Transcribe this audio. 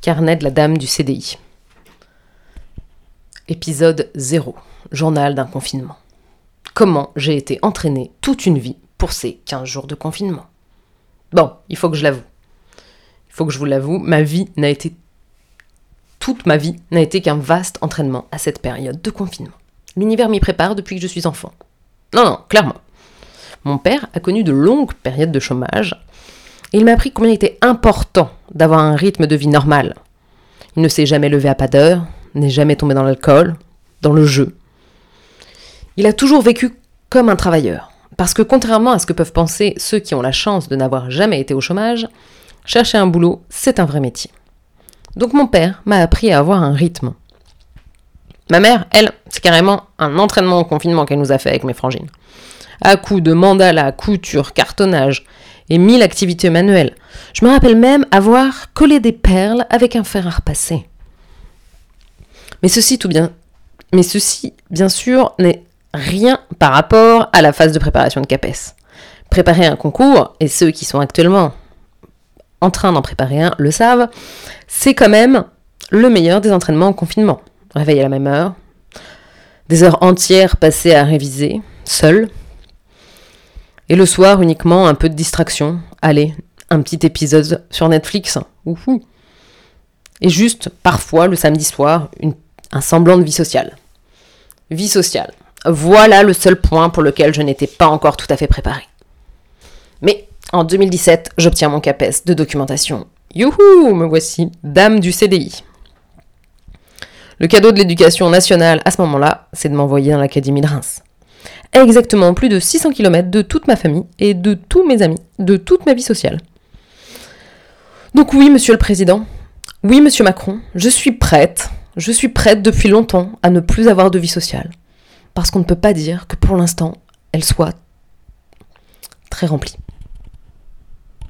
Carnet de la dame du CDI. Épisode 0. Journal d'un confinement. Comment j'ai été entraînée toute une vie pour ces 15 jours de confinement? Bon, il faut que je l'avoue. Il faut que je vous l'avoue, ma vie n'a été. Toute ma vie n'a été qu'un vaste entraînement à cette période de confinement. L'univers m'y prépare depuis que je suis enfant. Non, non, clairement. Mon père a connu de longues périodes de chômage et il m'a appris combien il était important d'avoir un rythme de vie normal. Il ne s'est jamais levé à pas d'heure, n'est jamais tombé dans l'alcool, dans le jeu. Il a toujours vécu comme un travailleur. Parce que contrairement à ce que peuvent penser ceux qui ont la chance de n'avoir jamais été au chômage, chercher un boulot, c'est un vrai métier. Donc mon père m'a appris à avoir un rythme. Ma mère, elle, c'est carrément un entraînement au confinement qu'elle nous a fait avec mes frangines. À coups de mandala, couture, cartonnage, et mille activités manuelles. Je me rappelle même avoir collé des perles avec un fer à repasser. Mais ceci, tout bien, mais ceci, bien sûr, n'est rien par rapport à la phase de préparation de CAPES. Préparer un concours, et ceux qui sont actuellement en train d'en préparer un le savent, c'est quand même le meilleur des entraînements en confinement. Réveil à la même heure, des heures entières passées à réviser, seul, et le soir, uniquement un peu de distraction. Allez, un petit épisode sur Netflix. Et juste, parfois, le samedi soir, un semblant de vie sociale. Vie sociale. Voilà le seul point pour lequel je n'étais pas encore tout à fait préparée. Mais en 2017, j'obtiens mon CAPES de documentation. Youhou, me voici, dame du CDI. Le cadeau de l'éducation nationale à ce moment-là, c'est de m'envoyer dans l'Académie de Reims exactement plus de 600 km de toute ma famille et de tous mes amis, de toute ma vie sociale. Donc oui, monsieur le Président, oui, monsieur Macron, je suis prête, je suis prête depuis longtemps à ne plus avoir de vie sociale. Parce qu'on ne peut pas dire que pour l'instant, elle soit très remplie.